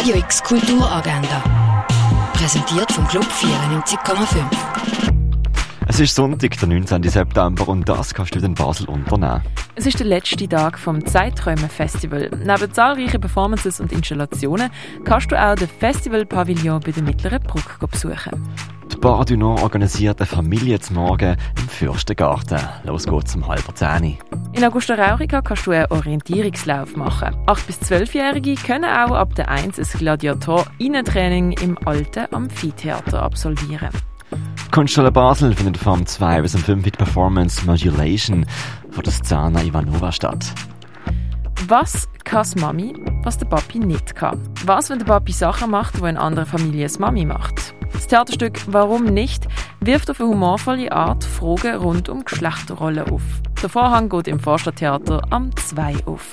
Radio X Kulturagenda. Präsentiert vom Club 94,5. Es ist Sonntag, der 19. September, und das kannst du in Basel unternehmen. Es ist der letzte Tag vom Zeiträume-Festival. Neben zahlreichen Performances und Installationen kannst du auch den Festival-Pavillon bei der Mittleren Brücke besuchen. Die Bar du Nord organisiert eine Familie zum Morgen im Fürstengarten. Los geht's um halb zehn. In Augusta Raurica kannst du einen Orientierungslauf machen. 8- bis 12-Jährige können auch ab der 1 ein Gladiator-Innentraining im alten Amphitheater absolvieren. Kunsthalle Basel findet vom 2 bis um 5 mit Performance Modulation von der Szana Ivanova statt. Was kann die Mami, was der Papi nicht kann? Was, wenn der Papi Sachen macht, die in anderen Familien das Mami macht? Das Theaterstück Warum nicht wirft auf eine humorvolle Art Fragen rund um Geschlechterrollen auf. Der Vorhang geht im Vorstadttheater am 2 auf.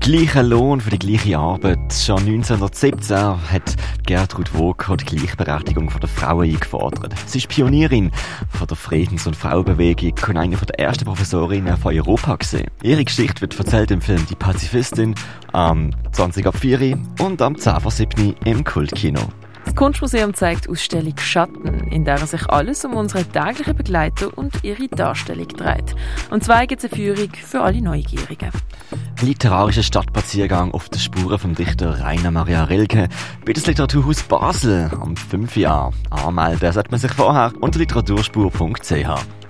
Gleicher Lohn für die gleiche Arbeit. Schon 1917 hat Gertrud Woker die Gleichberechtigung der Frauen eingefordert. Sie ist Pionierin von der Friedens- und Frauenbewegung und eine der ersten Professorinnen von Europa gesehen. Ihre Geschichte wird erzählt im Film Die Pazifistin am 20 ab 4 und am 10 vor 7 im Kultkino. Das Kunstmuseum zeigt Ausstellung Schatten, in der sich alles um unsere täglichen Begleiter und ihre Darstellung dreht. Und zwar gibt es eine Führung für alle Neugierigen. Literarischer Stadtspaziergang auf den Spuren vom Dichter Rainer Maria Rilke bei das Literaturhaus Basel am 5. Jahr. Anmelden sollte man sich vorher unter literaturspur.ch.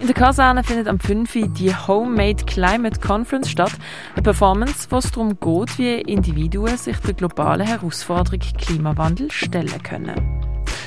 In der Kaserne findet am 5. die Homemade Climate Conference statt, eine Performance, wo es darum geht, wie Individuen sich der globalen Herausforderung Klimawandel stellen können.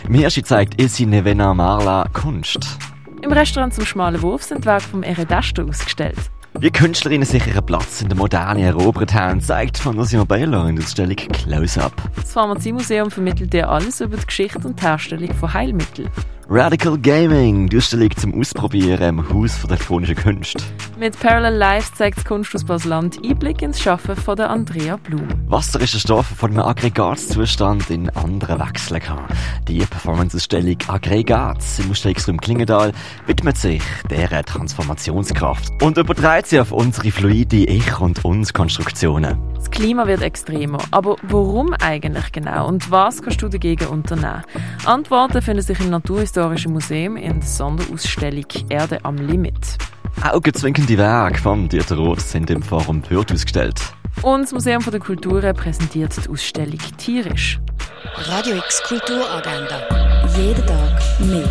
Im ersten zeigt Ilsi Nevena Marla Kunst. Im Restaurant zum Schmalen Wurf sind Werke vom Eredasto ausgestellt. Wie Künstlerinnen sich ihren Platz in der Moderne erobert haben, zeigt Fantasio Bello in der Ausstellung Close-Up. Das Pharmaziemuseum vermittelt dir alles über die Geschichte und die Herstellung von Heilmitteln. Radical Gaming, die Ausstellung zum Ausprobieren im Haus der elektronischen Künste. Mit Parallel Life zeigt das Kunsthaus Basel-Land Einblick ins Schaffen von der Andrea Blum. Wasser ist ein Stoff von einem Aggregatzustand in anderen wechseln kann. Die Performance-Ausstellung Aggregats im Ausstellungsraum Klingendal widmet sich deren Transformationskraft und überträgt sie auf unsere fluide Ich- und Uns-Konstruktionen. Das Klima wird extremer. Aber warum eigentlich genau? Und was kannst du dagegen unternehmen? Antworten finden sich im Naturhistorischen Museum in der Sonderausstellung Erde am Limit. Augenzwinkernde Werke von Dieter Roth sind im Forum Fürth ausgestellt. Und das Museum der Kulturen präsentiert die Ausstellung Tierisch. Radio X Kulturagenda. Jeden Tag mehr.